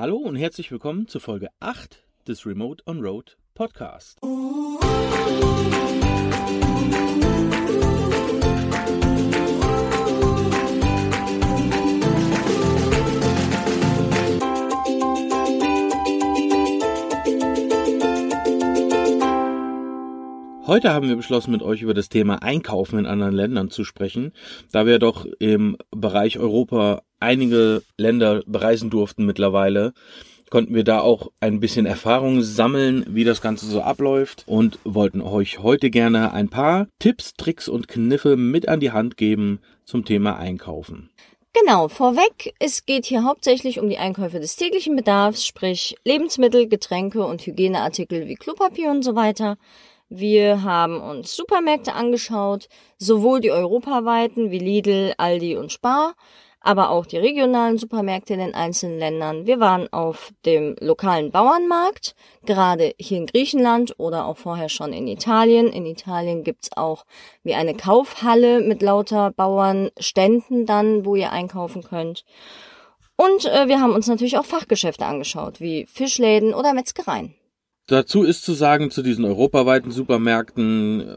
Hallo und herzlich willkommen zu Folge 8 des Remote on Road Podcast. Heute haben wir beschlossen, mit euch über das Thema Einkaufen in anderen Ländern zu sprechen, da wir doch im Bereich Europa einige Länder bereisen durften mittlerweile konnten wir da auch ein bisschen Erfahrung sammeln, wie das Ganze so abläuft und wollten euch heute gerne ein paar Tipps, Tricks und Kniffe mit an die Hand geben zum Thema Einkaufen. Genau, vorweg, es geht hier hauptsächlich um die Einkäufe des täglichen Bedarfs, sprich Lebensmittel, Getränke und Hygieneartikel wie Klopapier und so weiter. Wir haben uns Supermärkte angeschaut, sowohl die europaweiten wie Lidl, Aldi und Spar, aber auch die regionalen Supermärkte in den einzelnen Ländern. Wir waren auf dem lokalen Bauernmarkt, gerade hier in Griechenland oder auch vorher schon in Italien. In Italien gibt's auch wie eine Kaufhalle mit lauter Bauernständen dann, wo ihr einkaufen könnt. Und äh, wir haben uns natürlich auch Fachgeschäfte angeschaut, wie Fischläden oder Metzgereien. Dazu ist zu sagen, zu diesen europaweiten Supermärkten,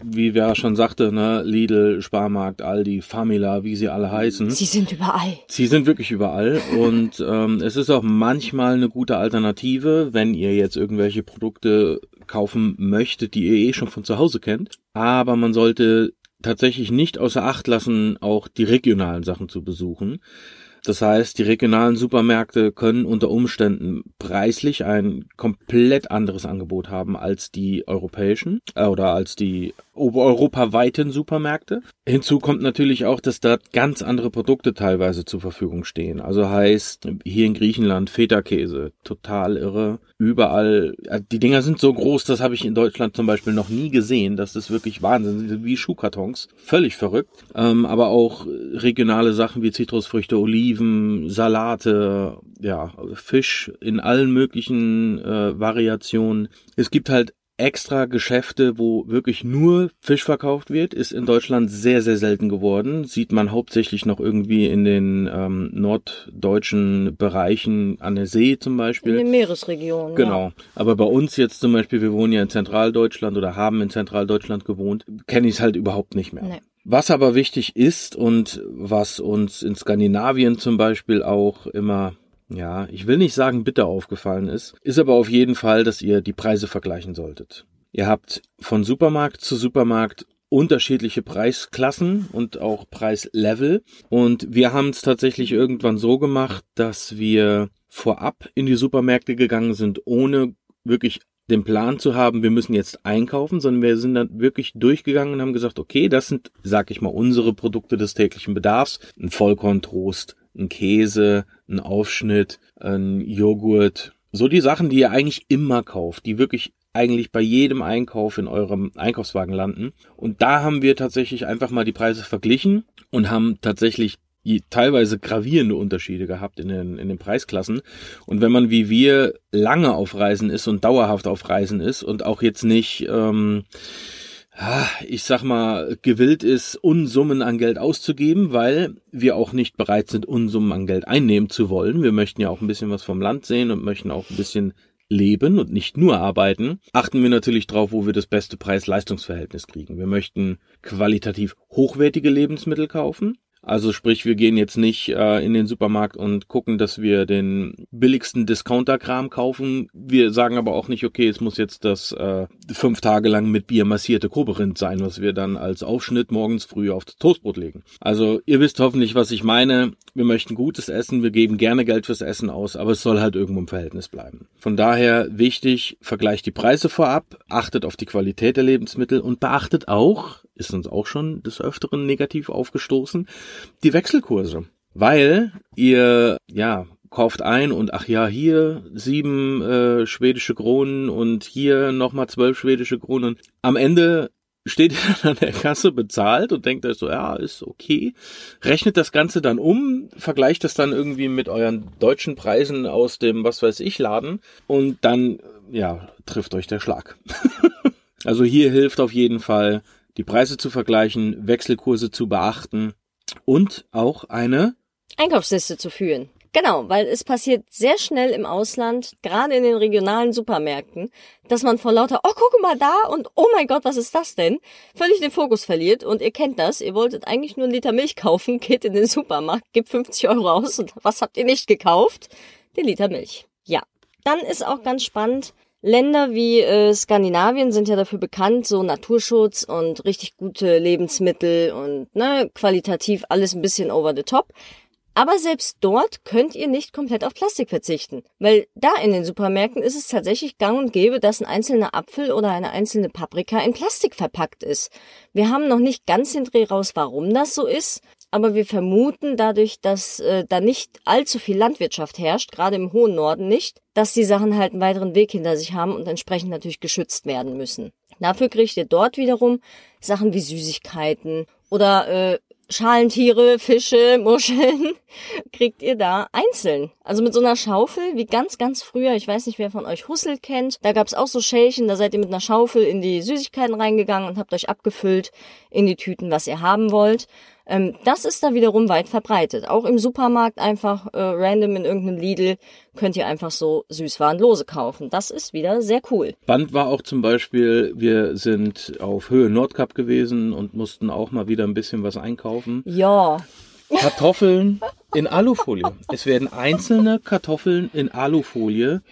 wie wer schon sagte, ne, Lidl, Sparmarkt, Aldi, Famila, wie sie alle heißen. Sie sind überall. Sie sind wirklich überall und ähm, es ist auch manchmal eine gute Alternative, wenn ihr jetzt irgendwelche Produkte kaufen möchtet, die ihr eh schon von zu Hause kennt. Aber man sollte tatsächlich nicht außer Acht lassen, auch die regionalen Sachen zu besuchen. Das heißt, die regionalen Supermärkte können unter Umständen preislich ein komplett anderes Angebot haben als die europäischen äh, oder als die europaweiten Supermärkte. Hinzu kommt natürlich auch, dass dort ganz andere Produkte teilweise zur Verfügung stehen. Also heißt hier in Griechenland Feta-Käse, total irre. Überall, äh, die Dinger sind so groß, das habe ich in Deutschland zum Beispiel noch nie gesehen. Das ist wirklich Wahnsinn, sind wie Schuhkartons, völlig verrückt. Ähm, aber auch regionale Sachen wie Zitrusfrüchte, Oliven, Salate, ja, Fisch in allen möglichen äh, Variationen. Es gibt halt extra Geschäfte, wo wirklich nur Fisch verkauft wird, ist in Deutschland sehr, sehr selten geworden. Sieht man hauptsächlich noch irgendwie in den ähm, norddeutschen Bereichen an der See zum Beispiel. In den Meeresregionen. Genau. Ja. Aber bei uns jetzt zum Beispiel, wir wohnen ja in Zentraldeutschland oder haben in Zentraldeutschland gewohnt, kenne ich es halt überhaupt nicht mehr. Nee. Was aber wichtig ist und was uns in Skandinavien zum Beispiel auch immer ja, ich will nicht sagen bitter aufgefallen ist, ist aber auf jeden Fall, dass ihr die Preise vergleichen solltet. Ihr habt von Supermarkt zu Supermarkt unterschiedliche Preisklassen und auch Preislevel. Und wir haben es tatsächlich irgendwann so gemacht, dass wir vorab in die Supermärkte gegangen sind, ohne wirklich den Plan zu haben, wir müssen jetzt einkaufen, sondern wir sind dann wirklich durchgegangen und haben gesagt, okay, das sind, sag ich mal, unsere Produkte des täglichen Bedarfs. Ein Vollkorntoast, ein Käse, ein Aufschnitt, ein Joghurt. So die Sachen, die ihr eigentlich immer kauft, die wirklich eigentlich bei jedem Einkauf in eurem Einkaufswagen landen. Und da haben wir tatsächlich einfach mal die Preise verglichen und haben tatsächlich teilweise gravierende Unterschiede gehabt in den, in den Preisklassen. Und wenn man wie wir lange auf Reisen ist und dauerhaft auf Reisen ist und auch jetzt nicht, ähm, ich sag mal, gewillt ist, Unsummen an Geld auszugeben, weil wir auch nicht bereit sind, Unsummen an Geld einnehmen zu wollen. Wir möchten ja auch ein bisschen was vom Land sehen und möchten auch ein bisschen leben und nicht nur arbeiten, achten wir natürlich drauf, wo wir das beste Preis-Leistungs-Verhältnis kriegen. Wir möchten qualitativ hochwertige Lebensmittel kaufen. Also sprich, wir gehen jetzt nicht äh, in den Supermarkt und gucken, dass wir den billigsten Discounter-Kram kaufen. Wir sagen aber auch nicht, okay, es muss jetzt das äh, fünf Tage lang mit Bier massierte Koberind sein, was wir dann als Aufschnitt morgens früh auf das Toastbrot legen. Also ihr wisst hoffentlich, was ich meine. Wir möchten gutes Essen, wir geben gerne Geld fürs Essen aus, aber es soll halt irgendwo im Verhältnis bleiben. Von daher wichtig, vergleicht die Preise vorab, achtet auf die Qualität der Lebensmittel und beachtet auch, ist uns auch schon des Öfteren negativ aufgestoßen, die Wechselkurse. Weil ihr, ja, kauft ein und ach ja, hier sieben äh, schwedische Kronen und hier nochmal zwölf schwedische Kronen. Am Ende steht ihr dann an der Kasse bezahlt und denkt euch so, ja, ist okay. Rechnet das Ganze dann um, vergleicht das dann irgendwie mit euren deutschen Preisen aus dem, was weiß ich, Laden und dann, ja, trifft euch der Schlag. also hier hilft auf jeden Fall die Preise zu vergleichen, Wechselkurse zu beachten und auch eine Einkaufsliste zu führen. Genau, weil es passiert sehr schnell im Ausland, gerade in den regionalen Supermärkten, dass man vor lauter, oh, guck mal da und oh mein Gott, was ist das denn? Völlig den Fokus verliert und ihr kennt das, ihr wolltet eigentlich nur einen Liter Milch kaufen, geht in den Supermarkt, gibt 50 Euro aus und was habt ihr nicht gekauft? Den Liter Milch. Ja. Dann ist auch ganz spannend, Länder wie äh, Skandinavien sind ja dafür bekannt, so Naturschutz und richtig gute Lebensmittel und ne, qualitativ alles ein bisschen over the top. Aber selbst dort könnt ihr nicht komplett auf Plastik verzichten, weil da in den Supermärkten ist es tatsächlich gang und gäbe, dass ein einzelner Apfel oder eine einzelne Paprika in Plastik verpackt ist. Wir haben noch nicht ganz den Dreh raus, warum das so ist, aber wir vermuten dadurch, dass äh, da nicht allzu viel Landwirtschaft herrscht, gerade im hohen Norden nicht, dass die Sachen halt einen weiteren Weg hinter sich haben und entsprechend natürlich geschützt werden müssen. Dafür kriegt ihr dort wiederum Sachen wie Süßigkeiten oder äh, Schalentiere, Fische, Muscheln kriegt ihr da einzeln. Also mit so einer Schaufel, wie ganz, ganz früher. Ich weiß nicht, wer von euch Hussel kennt. Da gab's auch so Schälchen, da seid ihr mit einer Schaufel in die Süßigkeiten reingegangen und habt euch abgefüllt in die Tüten, was ihr haben wollt. Ähm, das ist da wiederum weit verbreitet. Auch im Supermarkt einfach äh, random in irgendeinem Lidl könnt ihr einfach so Süßwarenlose kaufen. Das ist wieder sehr cool. Band war auch zum Beispiel, wir sind auf Höhe Nordkap gewesen und mussten auch mal wieder ein bisschen was einkaufen. Ja. Kartoffeln in Alufolie. Es werden einzelne Kartoffeln in Alufolie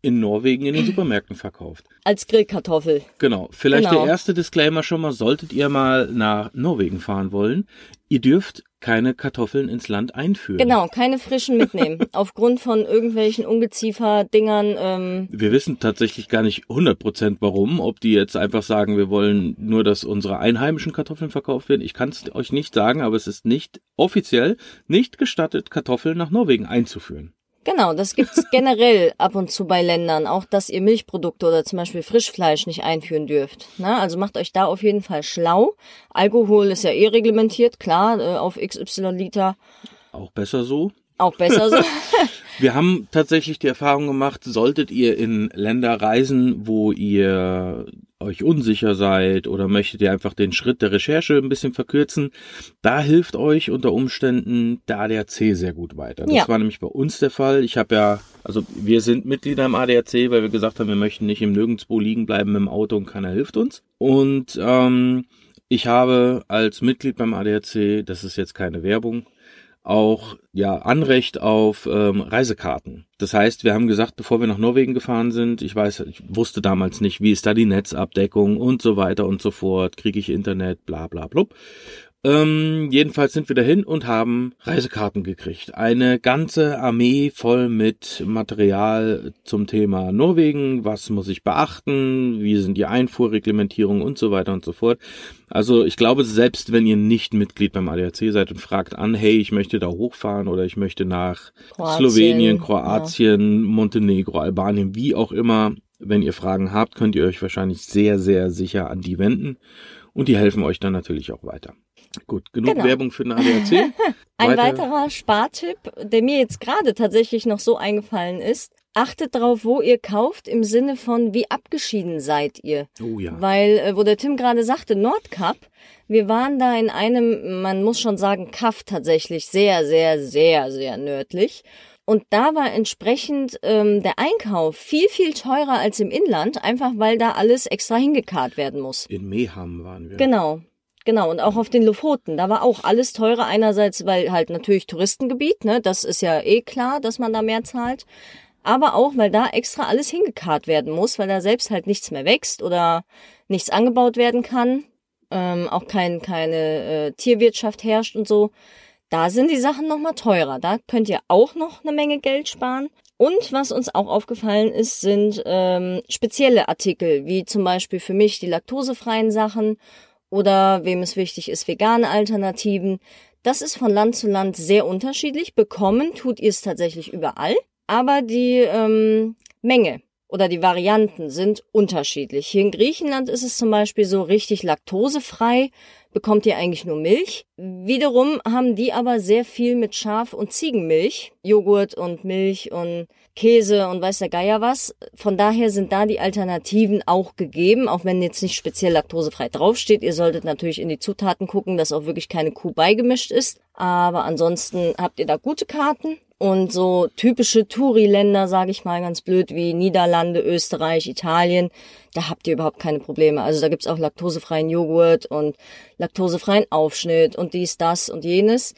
in Norwegen in den Supermärkten verkauft. Als Grillkartoffel. Genau. Vielleicht genau. der erste Disclaimer schon mal, solltet ihr mal nach Norwegen fahren wollen. Ihr dürft keine Kartoffeln ins Land einführen. Genau, keine frischen mitnehmen. Aufgrund von irgendwelchen Ungeziefer-Dingern. Ähm wir wissen tatsächlich gar nicht 100% warum. Ob die jetzt einfach sagen, wir wollen nur, dass unsere einheimischen Kartoffeln verkauft werden. Ich kann es euch nicht sagen, aber es ist nicht offiziell nicht gestattet, Kartoffeln nach Norwegen einzuführen. Genau, das gibt's generell ab und zu bei Ländern, auch dass ihr Milchprodukte oder zum Beispiel Frischfleisch nicht einführen dürft. Na, also macht euch da auf jeden Fall schlau. Alkohol ist ja eh reglementiert, klar, äh, auf XY Liter. Auch besser so. Auch besser so. Wir haben tatsächlich die Erfahrung gemacht, solltet ihr in Länder reisen, wo ihr euch unsicher seid oder möchtet ihr einfach den Schritt der Recherche ein bisschen verkürzen, da hilft euch unter Umständen der ADAC sehr gut weiter. Das ja. war nämlich bei uns der Fall. Ich habe ja, also wir sind Mitglieder im ADAC, weil wir gesagt haben, wir möchten nicht im Nirgendwo liegen bleiben im Auto und keiner hilft uns. Und ähm, ich habe als Mitglied beim ADAC, das ist jetzt keine Werbung, auch ja Anrecht auf ähm, Reisekarten. Das heißt, wir haben gesagt, bevor wir nach Norwegen gefahren sind, ich weiß, ich wusste damals nicht, wie ist da die Netzabdeckung und so weiter und so fort, kriege ich Internet, bla bla blub. Ähm, jedenfalls sind wir dahin und haben Reisekarten gekriegt. Eine ganze Armee voll mit Material zum Thema Norwegen. Was muss ich beachten? Wie sind die Einfuhrreglementierungen und so weiter und so fort. Also ich glaube, selbst wenn ihr nicht Mitglied beim ADAC seid und fragt an, hey, ich möchte da hochfahren oder ich möchte nach Kroatien, Slowenien, Kroatien, ja. Montenegro, Albanien, wie auch immer, wenn ihr Fragen habt, könnt ihr euch wahrscheinlich sehr, sehr sicher an die wenden. Und die helfen euch dann natürlich auch weiter. Gut, genug genau. Werbung für den ADAC. Ein weiterer Spartipp, der mir jetzt gerade tatsächlich noch so eingefallen ist. Achtet drauf, wo ihr kauft, im Sinne von, wie abgeschieden seid ihr. Oh ja. Weil, äh, wo der Tim gerade sagte, Nordkap, wir waren da in einem, man muss schon sagen, Kaff tatsächlich sehr, sehr, sehr, sehr nördlich. Und da war entsprechend ähm, der Einkauf viel, viel teurer als im Inland, einfach weil da alles extra hingekarrt werden muss. In Meham waren wir. Genau. Genau, und auch auf den Lofoten, da war auch alles teurer. Einerseits, weil halt natürlich Touristengebiet, ne, das ist ja eh klar, dass man da mehr zahlt. Aber auch, weil da extra alles hingekarrt werden muss, weil da selbst halt nichts mehr wächst oder nichts angebaut werden kann. Ähm, auch kein, keine äh, Tierwirtschaft herrscht und so. Da sind die Sachen nochmal teurer. Da könnt ihr auch noch eine Menge Geld sparen. Und was uns auch aufgefallen ist, sind ähm, spezielle Artikel, wie zum Beispiel für mich die laktosefreien Sachen oder wem es wichtig ist, vegane Alternativen. Das ist von Land zu Land sehr unterschiedlich. Bekommen tut ihr es tatsächlich überall, aber die ähm, Menge oder die Varianten sind unterschiedlich. Hier in Griechenland ist es zum Beispiel so richtig laktosefrei bekommt ihr eigentlich nur Milch. Wiederum haben die aber sehr viel mit Schaf- und Ziegenmilch, Joghurt und Milch und Käse und weiß der Geier was. Von daher sind da die Alternativen auch gegeben, auch wenn jetzt nicht speziell laktosefrei draufsteht. Ihr solltet natürlich in die Zutaten gucken, dass auch wirklich keine Kuh beigemischt ist. Aber ansonsten habt ihr da gute Karten. Und so typische Touri-Länder, sage ich mal ganz blöd, wie Niederlande, Österreich, Italien, da habt ihr überhaupt keine Probleme. Also da gibt's auch laktosefreien Joghurt und laktosefreien Aufschnitt und dies, das und jenes.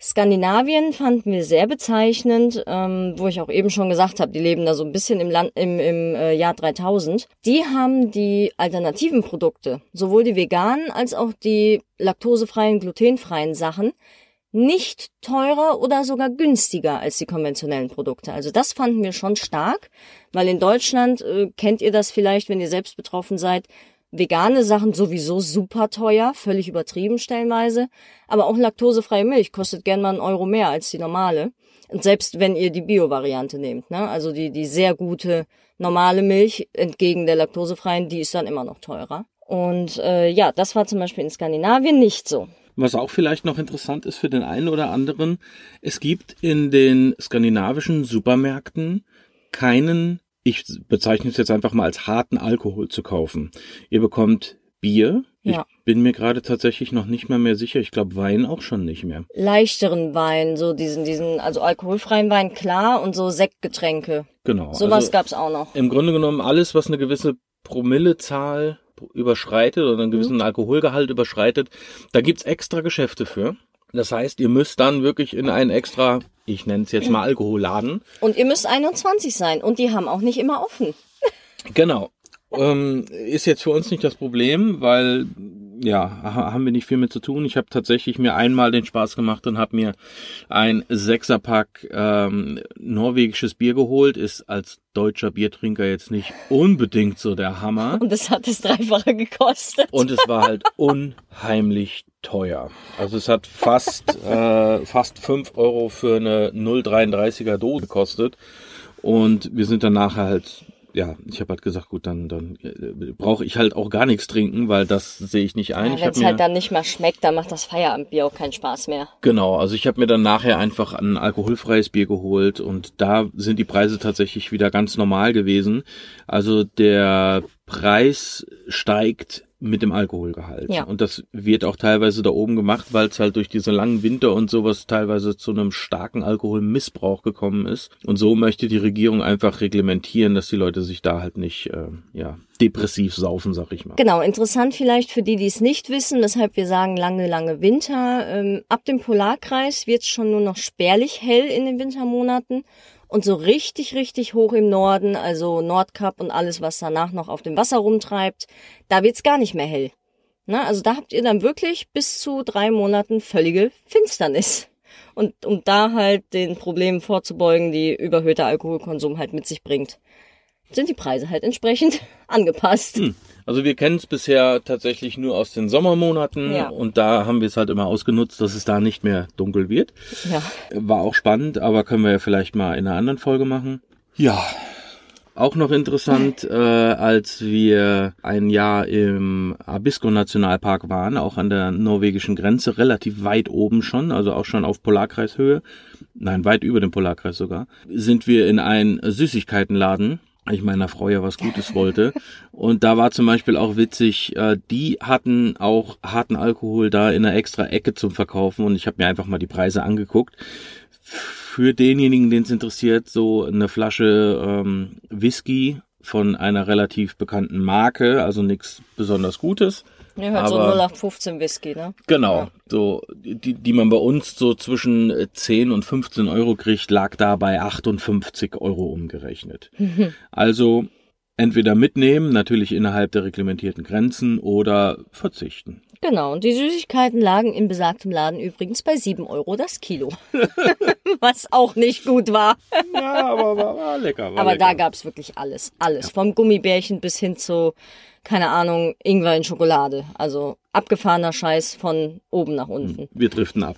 Skandinavien fanden wir sehr bezeichnend, ähm, wo ich auch eben schon gesagt habe, die leben da so ein bisschen im, Land, im, im äh, Jahr 3000. Die haben die alternativen Produkte, sowohl die veganen als auch die laktosefreien, glutenfreien Sachen, nicht teurer oder sogar günstiger als die konventionellen Produkte. Also das fanden wir schon stark, weil in Deutschland äh, kennt ihr das vielleicht, wenn ihr selbst betroffen seid. Vegane Sachen sowieso super teuer, völlig übertrieben stellenweise. Aber auch laktosefreie Milch kostet gern mal einen Euro mehr als die normale. Und selbst wenn ihr die Bio-Variante nehmt, ne? also die, die sehr gute normale Milch entgegen der laktosefreien, die ist dann immer noch teurer. Und äh, ja, das war zum Beispiel in Skandinavien nicht so. Was auch vielleicht noch interessant ist für den einen oder anderen, es gibt in den skandinavischen Supermärkten keinen, ich bezeichne es jetzt einfach mal als harten Alkohol zu kaufen. Ihr bekommt Bier. Ja. Ich bin mir gerade tatsächlich noch nicht mal mehr sicher. Ich glaube Wein auch schon nicht mehr. Leichteren Wein, so diesen, diesen, also alkoholfreien Wein, klar, und so Sektgetränke. Genau. Sowas also gab's auch noch. Im Grunde genommen alles, was eine gewisse Promillezahl überschreitet oder einen gewissen mhm. Alkoholgehalt überschreitet, da gibt's extra Geschäfte für. Das heißt, ihr müsst dann wirklich in einen extra, ich nenne es jetzt mal Alkoholladen. Und ihr müsst 21 sein und die haben auch nicht immer offen. genau. Ähm, ist jetzt für uns nicht das Problem, weil ja, haben wir nicht viel mit zu tun. Ich habe tatsächlich mir einmal den Spaß gemacht und habe mir ein Sechserpack ähm, norwegisches Bier geholt. Ist als deutscher Biertrinker jetzt nicht unbedingt so der Hammer. Und es hat das Dreifache gekostet. Und es war halt unheimlich teuer. Also es hat fast, äh, fast fünf Euro für eine 0,33er Dose gekostet. Und wir sind dann nachher halt ja, ich habe halt gesagt, gut, dann, dann äh, brauche ich halt auch gar nichts trinken, weil das sehe ich nicht ein. Ja, Wenn es halt dann nicht mehr schmeckt, dann macht das Feierabendbier auch keinen Spaß mehr. Genau, also ich habe mir dann nachher einfach ein alkoholfreies Bier geholt und da sind die Preise tatsächlich wieder ganz normal gewesen. Also der Preis steigt mit dem Alkoholgehalt. Ja. Und das wird auch teilweise da oben gemacht, weil es halt durch diese langen Winter und sowas teilweise zu einem starken Alkoholmissbrauch gekommen ist. Und so möchte die Regierung einfach reglementieren, dass die Leute sich da halt nicht, äh, ja, depressiv saufen, sag ich mal. Genau, interessant vielleicht für die, die es nicht wissen, weshalb wir sagen lange, lange Winter. Ähm, ab dem Polarkreis wird es schon nur noch spärlich hell in den Wintermonaten. Und so richtig, richtig hoch im Norden, also Nordkap und alles, was danach noch auf dem Wasser rumtreibt, da wird's gar nicht mehr hell. Na, also da habt ihr dann wirklich bis zu drei Monaten völlige Finsternis. Und um da halt den Problemen vorzubeugen, die überhöhter Alkoholkonsum halt mit sich bringt, sind die Preise halt entsprechend angepasst. Hm. Also wir kennen es bisher tatsächlich nur aus den Sommermonaten ja. und da haben wir es halt immer ausgenutzt, dass es da nicht mehr dunkel wird. Ja. War auch spannend, aber können wir ja vielleicht mal in einer anderen Folge machen. Ja. Auch noch interessant, äh, als wir ein Jahr im Abisko Nationalpark waren, auch an der norwegischen Grenze, relativ weit oben schon, also auch schon auf Polarkreishöhe, nein, weit über dem Polarkreis sogar, sind wir in einen Süßigkeitenladen ich meiner Frau ja was Gutes wollte. Und da war zum Beispiel auch witzig, äh, die hatten auch harten Alkohol da in einer extra Ecke zum Verkaufen und ich habe mir einfach mal die Preise angeguckt. Für denjenigen, den es interessiert, so eine Flasche ähm, Whisky von einer relativ bekannten Marke, also nichts besonders Gutes, ja, halt aber, so 0815 Whisky, ne? Genau, ja. so die, die man bei uns so zwischen 10 und 15 Euro kriegt, lag da bei 58 Euro umgerechnet. Mhm. Also entweder mitnehmen, natürlich innerhalb der reglementierten Grenzen, oder verzichten. Genau, und die Süßigkeiten lagen in besagtem Laden übrigens bei 7 Euro das Kilo. Was auch nicht gut war. ja, aber war, war lecker. War aber lecker. da gab's wirklich alles. Alles. Ja. Vom Gummibärchen bis hin zu keine Ahnung, Ingwer in Schokolade. Also abgefahrener Scheiß von oben nach unten. Wir driften ab.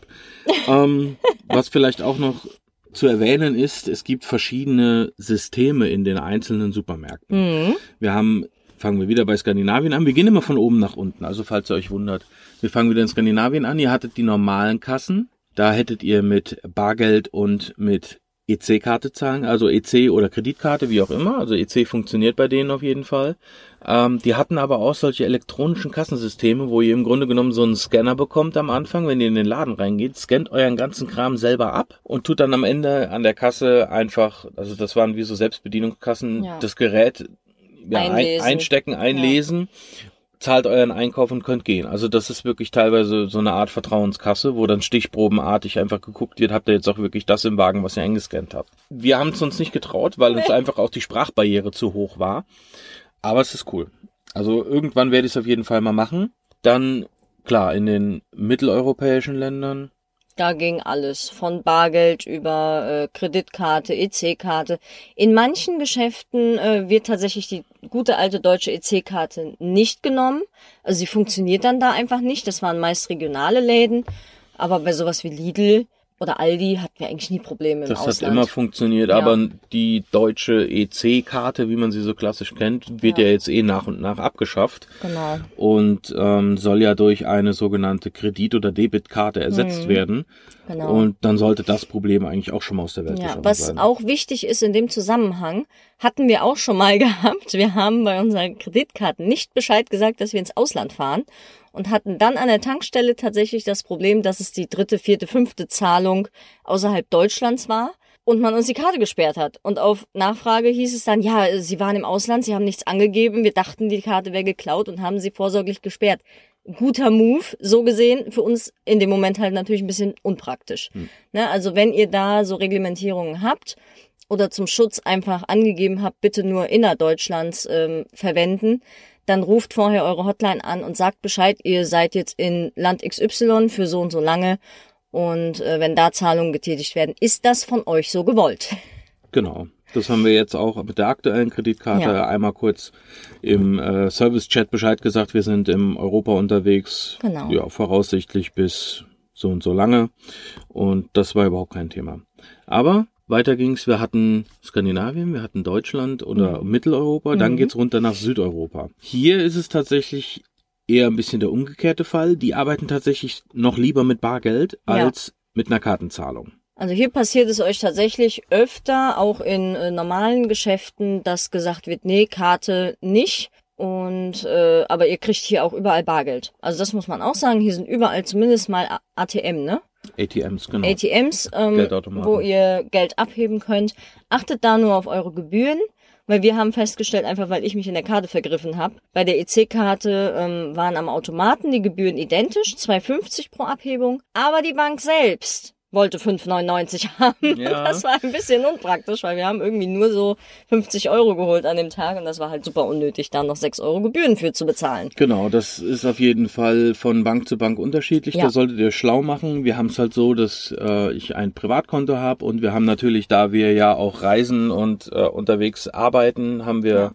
ähm, was vielleicht auch noch zu erwähnen ist, es gibt verschiedene Systeme in den einzelnen Supermärkten. Mhm. Wir haben, fangen wir wieder bei Skandinavien an. Wir gehen immer von oben nach unten. Also falls ihr euch wundert, wir fangen wieder in Skandinavien an. Ihr hattet die normalen Kassen. Da hättet ihr mit Bargeld und mit EC-Karte zahlen, also EC oder Kreditkarte, wie auch immer. Also EC funktioniert bei denen auf jeden Fall. Ähm, die hatten aber auch solche elektronischen Kassensysteme, wo ihr im Grunde genommen so einen Scanner bekommt am Anfang, wenn ihr in den Laden reingeht, scannt euren ganzen Kram selber ab und tut dann am Ende an der Kasse einfach, also das waren wie so Selbstbedienungskassen, ja. das Gerät ja, ein, einstecken, einlesen ja zahlt euren Einkauf und könnt gehen. Also das ist wirklich teilweise so eine Art Vertrauenskasse, wo dann stichprobenartig einfach geguckt wird, habt ihr jetzt auch wirklich das im Wagen, was ihr eingescannt habt. Wir haben es uns nicht getraut, weil uns einfach auch die Sprachbarriere zu hoch war. Aber es ist cool. Also irgendwann werde ich es auf jeden Fall mal machen. Dann, klar, in den mitteleuropäischen Ländern da ging alles, von Bargeld über äh, Kreditkarte, EC-Karte. In manchen Geschäften äh, wird tatsächlich die gute alte deutsche EC-Karte nicht genommen. Also sie funktioniert dann da einfach nicht. Das waren meist regionale Läden. Aber bei sowas wie Lidl oder Aldi hatten wir eigentlich nie Probleme im das Ausland. Das hat immer funktioniert, ja. aber die deutsche EC-Karte, wie man sie so klassisch kennt, wird ja. ja. jetzt eh nach und nach abgeschafft. Genau. Und ähm, soll ja durch eine sogenannte Kredit- oder Debitkarte ersetzt mhm. werden. Genau. Und dann sollte das Problem eigentlich auch schon mal aus der Welt ja, was sein. Was auch wichtig ist in dem Zusammenhang, hatten wir auch schon mal gehabt. Wir haben bei unseren Kreditkarten nicht Bescheid gesagt, dass wir ins Ausland fahren und hatten dann an der Tankstelle tatsächlich das Problem, dass es die dritte, vierte, fünfte Zahlung außerhalb Deutschlands war und man uns die Karte gesperrt hat. Und auf Nachfrage hieß es dann, ja, Sie waren im Ausland, Sie haben nichts angegeben, wir dachten, die Karte wäre geklaut und haben sie vorsorglich gesperrt. Guter Move, so gesehen, für uns in dem Moment halt natürlich ein bisschen unpraktisch. Hm. Ne, also wenn ihr da so Reglementierungen habt oder zum Schutz einfach angegeben habt, bitte nur innerdeutschlands ähm, verwenden, dann ruft vorher eure Hotline an und sagt Bescheid, ihr seid jetzt in Land XY für so und so lange und äh, wenn da Zahlungen getätigt werden, ist das von euch so gewollt. Genau. Das haben wir jetzt auch mit der aktuellen Kreditkarte ja. einmal kurz im äh, Service-Chat Bescheid gesagt. Wir sind im Europa unterwegs. Genau. Ja, voraussichtlich bis so und so lange. Und das war überhaupt kein Thema. Aber weiter ging's, wir hatten Skandinavien, wir hatten Deutschland oder mhm. Mitteleuropa, dann mhm. geht's runter nach Südeuropa. Hier ist es tatsächlich eher ein bisschen der umgekehrte Fall. Die arbeiten tatsächlich noch lieber mit Bargeld als ja. mit einer Kartenzahlung. Also hier passiert es euch tatsächlich öfter, auch in äh, normalen Geschäften, dass gesagt wird, nee, Karte nicht. Und äh, aber ihr kriegt hier auch überall Bargeld. Also das muss man auch sagen. Hier sind überall zumindest mal ATM, ne? ATMs, genau. ATMs, ähm, wo ihr Geld abheben könnt. Achtet da nur auf eure Gebühren, weil wir haben festgestellt, einfach weil ich mich in der Karte vergriffen habe, bei der EC-Karte ähm, waren am Automaten die Gebühren identisch, 2,50 pro Abhebung, aber die Bank selbst wollte 5,99 haben. Ja. Das war ein bisschen unpraktisch, weil wir haben irgendwie nur so 50 Euro geholt an dem Tag und das war halt super unnötig, da noch 6 Euro Gebühren für zu bezahlen. Genau, das ist auf jeden Fall von Bank zu Bank unterschiedlich. Ja. Da solltet ihr schlau machen. Wir haben es halt so, dass äh, ich ein Privatkonto habe und wir haben natürlich, da wir ja auch reisen und äh, unterwegs arbeiten, haben wir ja.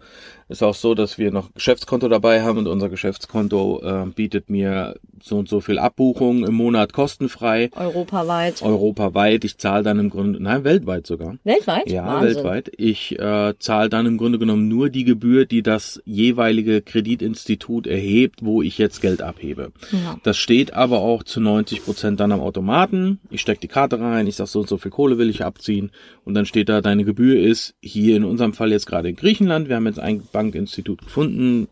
Ist auch so, dass wir noch Geschäftskonto dabei haben und unser Geschäftskonto äh, bietet mir so und so viel Abbuchungen im Monat kostenfrei. Europaweit. Europaweit. Ich zahle dann im Grunde, nein, weltweit sogar. Weltweit? Ja, Wahnsinn. weltweit. Ich äh, zahle dann im Grunde genommen nur die Gebühr, die das jeweilige Kreditinstitut erhebt, wo ich jetzt Geld abhebe. Ja. Das steht aber auch zu 90 Prozent dann am Automaten. Ich stecke die Karte rein, ich sag so und so viel Kohle will ich abziehen und dann steht da, deine Gebühr ist hier in unserem Fall jetzt gerade in Griechenland. Wir haben jetzt ein Bankinstitut gefunden.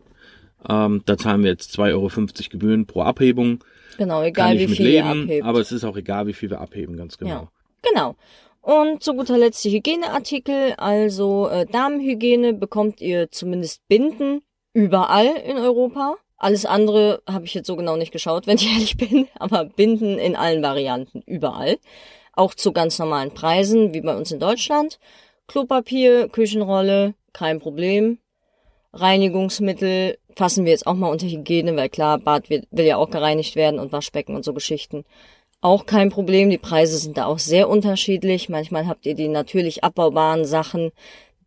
Ähm, da zahlen wir jetzt 2,50 Euro Gebühren pro Abhebung. Genau, egal wie viel leben, ihr abhebt. Aber es ist auch egal, wie viel wir abheben, ganz genau. Ja, genau. Und zu guter Letzt die Hygieneartikel. Also äh, Damenhygiene bekommt ihr zumindest Binden überall in Europa. Alles andere habe ich jetzt so genau nicht geschaut, wenn ich ehrlich bin. Aber Binden in allen Varianten überall. Auch zu ganz normalen Preisen, wie bei uns in Deutschland. Klopapier, Küchenrolle, kein Problem. Reinigungsmittel fassen wir jetzt auch mal unter Hygiene, weil klar, Bad will, will ja auch gereinigt werden und Waschbecken und so Geschichten. Auch kein Problem. Die Preise sind da auch sehr unterschiedlich. Manchmal habt ihr die natürlich abbaubaren Sachen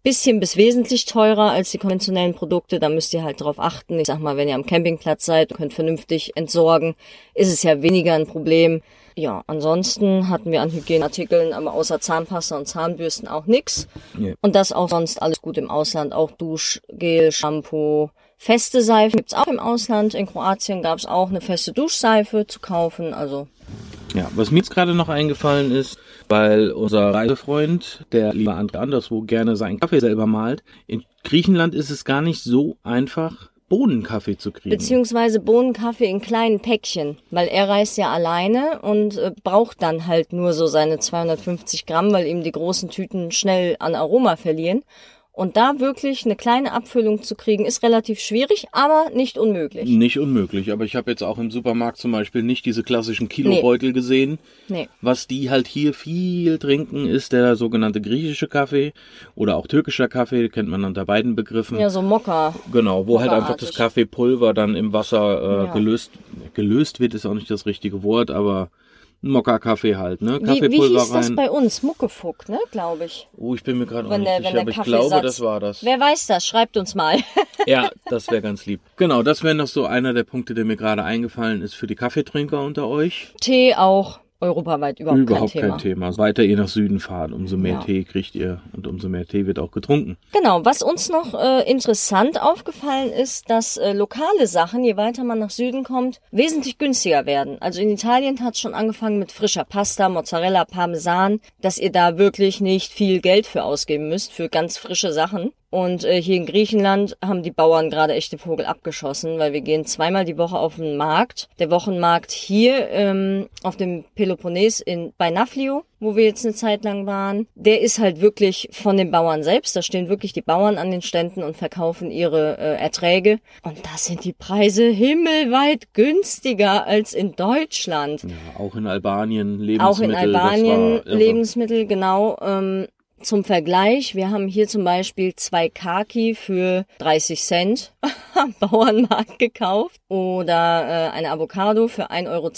bisschen bis wesentlich teurer als die konventionellen Produkte. Da müsst ihr halt drauf achten. Ich sag mal, wenn ihr am Campingplatz seid und könnt vernünftig entsorgen, ist es ja weniger ein Problem. Ja, ansonsten hatten wir an Hygieneartikeln, aber außer Zahnpasta und Zahnbürsten auch nix. Yeah. Und das auch sonst alles gut im Ausland. Auch Duschgel, Shampoo, feste Seife gibt's auch im Ausland. In Kroatien gab's auch eine feste Duschseife zu kaufen. Also ja, was mir jetzt gerade noch eingefallen ist, weil unser Reisefreund, der lieber André anderswo gerne seinen Kaffee selber malt, in Griechenland ist es gar nicht so einfach, Bohnenkaffee zu kriegen. Beziehungsweise Bohnenkaffee in kleinen Päckchen, weil er reist ja alleine und äh, braucht dann halt nur so seine 250 Gramm, weil ihm die großen Tüten schnell an Aroma verlieren. Und da wirklich eine kleine Abfüllung zu kriegen, ist relativ schwierig, aber nicht unmöglich. Nicht unmöglich, aber ich habe jetzt auch im Supermarkt zum Beispiel nicht diese klassischen Kilobeutel nee. gesehen. Nee. Was die halt hier viel trinken, ist der sogenannte griechische Kaffee oder auch türkischer Kaffee, kennt man unter beiden Begriffen. Ja, so Mokka. Genau, wo halt einfach das Kaffeepulver dann im Wasser äh, ja. gelöst, gelöst wird, ist auch nicht das richtige Wort, aber Mokka-Kaffee halt, ne? Kaffeepulver wie, wie hieß rein. das bei uns? Muckefuck, ne, glaube ich. Oh, ich bin mir gerade nicht sicher, aber ich glaube, das war das. Wer weiß das? Schreibt uns mal. ja, das wäre ganz lieb. Genau, das wäre noch so einer der Punkte, der mir gerade eingefallen ist für die Kaffeetrinker unter euch. Tee auch europaweit überhaupt, überhaupt kein Thema. Überhaupt kein Thema. Weiter ihr nach Süden fahrt, umso mehr ja. Tee kriegt ihr und umso mehr Tee wird auch getrunken. Genau, was uns noch äh, interessant aufgefallen ist, dass äh, lokale Sachen, je weiter man nach Süden kommt, wesentlich günstiger werden. Also in Italien hat es schon angefangen mit frischer Pasta, Mozzarella, Parmesan, dass ihr da wirklich nicht viel Geld für ausgeben müsst, für ganz frische Sachen. Und äh, hier in Griechenland haben die Bauern gerade echt den Vogel abgeschossen, weil wir gehen zweimal die Woche auf den Markt. Der Wochenmarkt hier ähm, auf dem Peloponnes in bei Naflio, wo wir jetzt eine Zeit lang waren, der ist halt wirklich von den Bauern selbst. Da stehen wirklich die Bauern an den Ständen und verkaufen ihre äh, Erträge. Und da sind die Preise himmelweit günstiger als in Deutschland. Ja, auch in Albanien Lebensmittel. Auch in Albanien Lebensmittel, genau. Ähm, zum Vergleich, wir haben hier zum Beispiel zwei Kaki für 30 Cent am Bauernmarkt gekauft oder äh, eine Avocado für 1,20 Euro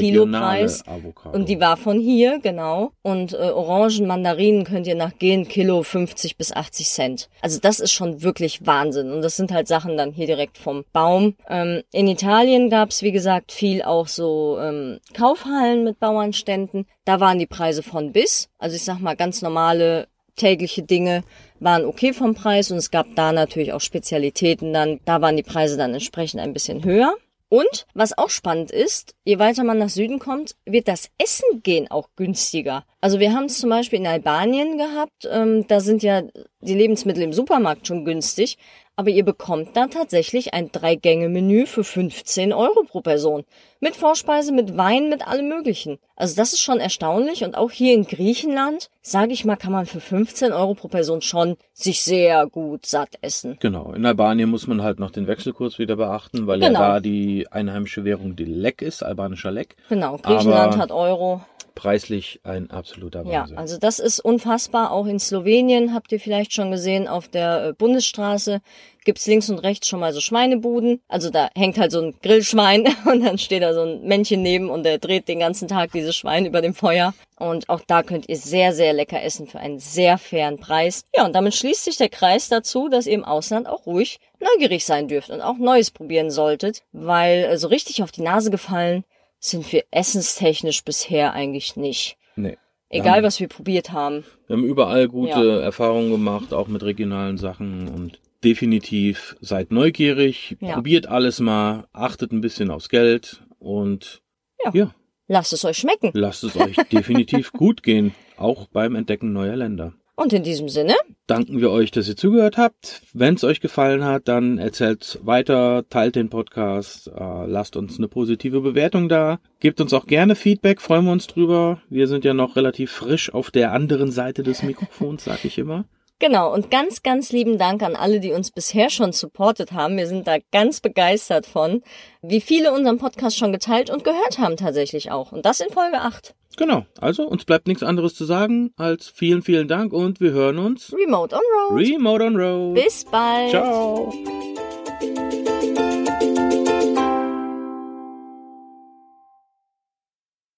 Kilopreis. Avocado. Und die war von hier, genau. Und äh, Orangen, Mandarinen könnt ihr nach gehen, Kilo 50 bis 80 Cent. Also das ist schon wirklich Wahnsinn. Und das sind halt Sachen dann hier direkt vom Baum. Ähm, in Italien gab's wie gesagt, viel auch so ähm, Kaufhallen mit Bauernständen. Da waren die Preise von bis. Also ich sag mal ganz normale tägliche Dinge waren okay vom Preis und es gab da natürlich auch Spezialitäten dann. Da waren die Preise dann entsprechend ein bisschen höher. Und was auch spannend ist, je weiter man nach Süden kommt, wird das Essen gehen auch günstiger. Also wir haben es zum Beispiel in Albanien gehabt, ähm, da sind ja die Lebensmittel im Supermarkt schon günstig, aber ihr bekommt da tatsächlich ein Drei-Gänge-Menü für 15 Euro pro Person. Mit Vorspeise, mit Wein, mit allem möglichen. Also das ist schon erstaunlich und auch hier in Griechenland, sage ich mal, kann man für 15 Euro pro Person schon sich sehr gut satt essen. Genau, in Albanien muss man halt noch den Wechselkurs wieder beachten, weil genau. ja da die einheimische Währung die Lek ist, albanischer Lek. Genau, Griechenland aber hat Euro preislich ein absoluter Wahnsinn. Ja, also das ist unfassbar. Auch in Slowenien habt ihr vielleicht schon gesehen, auf der äh, Bundesstraße gibt's links und rechts schon mal so Schweinebuden. Also da hängt halt so ein Grillschwein und dann steht da so ein Männchen neben und der dreht den ganzen Tag dieses Schwein über dem Feuer. Und auch da könnt ihr sehr, sehr lecker essen für einen sehr fairen Preis. Ja, und damit schließt sich der Kreis dazu, dass ihr im Ausland auch ruhig neugierig sein dürft und auch Neues probieren solltet, weil äh, so richtig auf die Nase gefallen sind wir essenstechnisch bisher eigentlich nicht. Nee. Egal, haben, was wir probiert haben. Wir haben überall gute ja. Erfahrungen gemacht, auch mit regionalen Sachen und definitiv seid neugierig, ja. probiert alles mal, achtet ein bisschen aufs Geld und ja. ja. Lasst es euch schmecken. Lasst es euch definitiv gut gehen, auch beim Entdecken neuer Länder. Und in diesem Sinne danken wir euch, dass ihr zugehört habt. Wenn es euch gefallen hat, dann erzählt weiter, teilt den Podcast, äh, lasst uns eine positive Bewertung da. Gebt uns auch gerne Feedback, freuen wir uns drüber. Wir sind ja noch relativ frisch auf der anderen Seite des Mikrofons, sag ich immer. Genau, und ganz, ganz lieben Dank an alle, die uns bisher schon supportet haben. Wir sind da ganz begeistert von, wie viele unseren Podcast schon geteilt und gehört haben tatsächlich auch. Und das in Folge 8. Genau, also uns bleibt nichts anderes zu sagen als vielen, vielen Dank und wir hören uns Remote on Road. Remote on Road. Bis bald. Ciao.